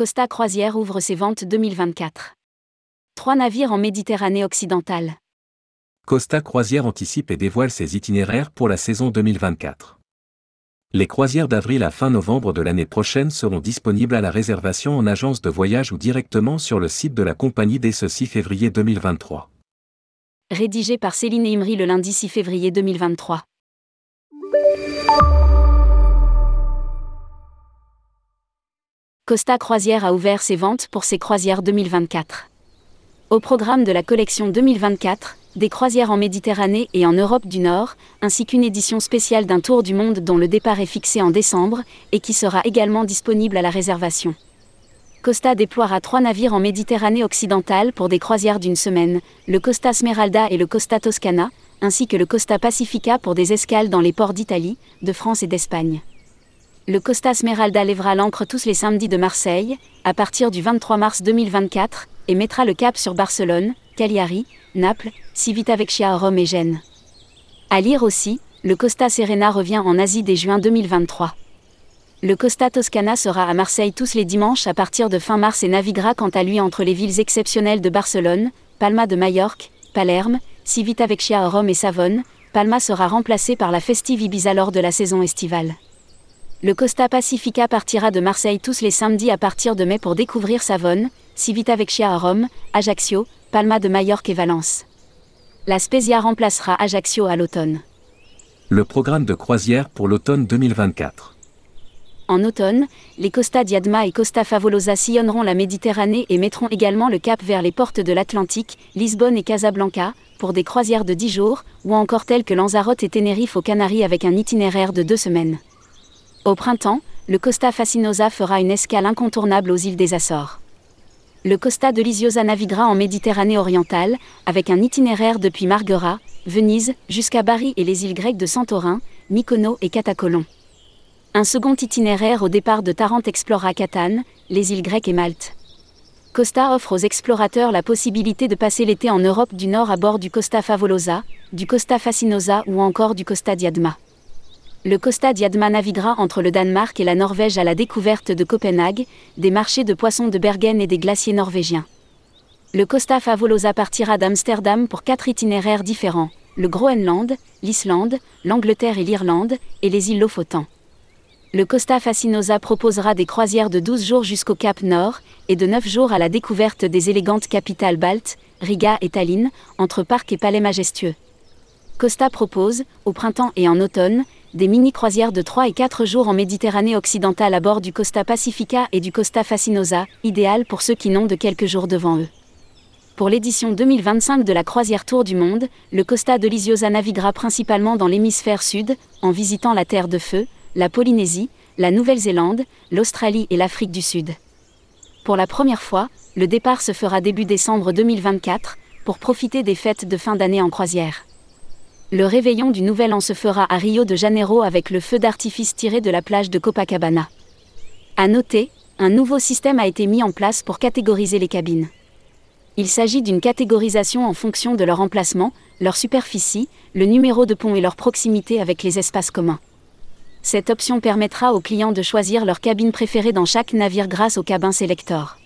Costa Croisière ouvre ses ventes 2024. Trois navires en Méditerranée occidentale. Costa Croisière anticipe et dévoile ses itinéraires pour la saison 2024. Les croisières d'avril à fin novembre de l'année prochaine seront disponibles à la réservation en agence de voyage ou directement sur le site de la compagnie dès ce 6 février 2023. Rédigé par Céline Imri le lundi 6 février 2023. Costa Croisière a ouvert ses ventes pour ses croisières 2024. Au programme de la collection 2024, des croisières en Méditerranée et en Europe du Nord, ainsi qu'une édition spéciale d'un tour du monde dont le départ est fixé en décembre et qui sera également disponible à la réservation. Costa déploiera trois navires en Méditerranée occidentale pour des croisières d'une semaine, le Costa Smeralda et le Costa Toscana, ainsi que le Costa Pacifica pour des escales dans les ports d'Italie, de France et d'Espagne le Costa Smeralda lèvera l'ancre tous les samedis de Marseille, à partir du 23 mars 2024, et mettra le cap sur Barcelone, Cagliari, Naples, Civitavecchia, Rome et Gênes. À lire aussi, le Costa Serena revient en Asie dès juin 2023. Le Costa Toscana sera à Marseille tous les dimanches à partir de fin mars et naviguera quant à lui entre les villes exceptionnelles de Barcelone, Palma de Majorque, Palerme, Civitavecchia, Rome et Savone. Palma sera remplacé par la Festive Ibiza lors de la saison estivale. Le Costa Pacifica partira de Marseille tous les samedis à partir de mai pour découvrir Savone, Civitavecchia à Rome, Ajaccio, Palma de Majorque et Valence. La Spezia remplacera Ajaccio à l'automne. Le programme de croisière pour l'automne 2024. En automne, les Costa Diadma et Costa Favolosa sillonneront la Méditerranée et mettront également le cap vers les portes de l'Atlantique, Lisbonne et Casablanca, pour des croisières de 10 jours, ou encore telles que Lanzarote et Tenerife aux Canaries avec un itinéraire de deux semaines. Au printemps, le Costa Fascinosa fera une escale incontournable aux îles des Açores. Le Costa de Lisiosa naviguera en Méditerranée orientale, avec un itinéraire depuis Marghera, Venise, jusqu'à Bari et les îles grecques de Santorin, Mykonos et Katakolon. Un second itinéraire au départ de Tarente explorera Catane, les îles grecques et Malte. Costa offre aux explorateurs la possibilité de passer l'été en Europe du Nord à bord du Costa Favolosa, du Costa Fascinosa ou encore du Costa Diadma le Costa Diadma naviguera entre le Danemark et la Norvège à la découverte de Copenhague, des marchés de poissons de Bergen et des glaciers norvégiens. Le Costa Favolosa partira d'Amsterdam pour quatre itinéraires différents le Groenland, l'Islande, l'Angleterre et l'Irlande, et les îles Lofoten. Le Costa Fascinosa proposera des croisières de 12 jours jusqu'au Cap Nord et de 9 jours à la découverte des élégantes capitales baltes, Riga et Tallinn, entre parcs et palais majestueux. Costa propose, au printemps et en automne, des mini-croisières de 3 et 4 jours en Méditerranée occidentale à bord du Costa Pacifica et du Costa Fascinosa, idéal pour ceux qui n'ont de quelques jours devant eux. Pour l'édition 2025 de la croisière Tour du Monde, le Costa de Lisiosa naviguera principalement dans l'hémisphère sud, en visitant la Terre de Feu, la Polynésie, la Nouvelle-Zélande, l'Australie et l'Afrique du Sud. Pour la première fois, le départ se fera début décembre 2024, pour profiter des fêtes de fin d'année en croisière. Le réveillon du Nouvel An se fera à Rio de Janeiro avec le feu d'artifice tiré de la plage de Copacabana. À noter, un nouveau système a été mis en place pour catégoriser les cabines. Il s'agit d'une catégorisation en fonction de leur emplacement, leur superficie, le numéro de pont et leur proximité avec les espaces communs. Cette option permettra aux clients de choisir leur cabine préférée dans chaque navire grâce au cabin Selector.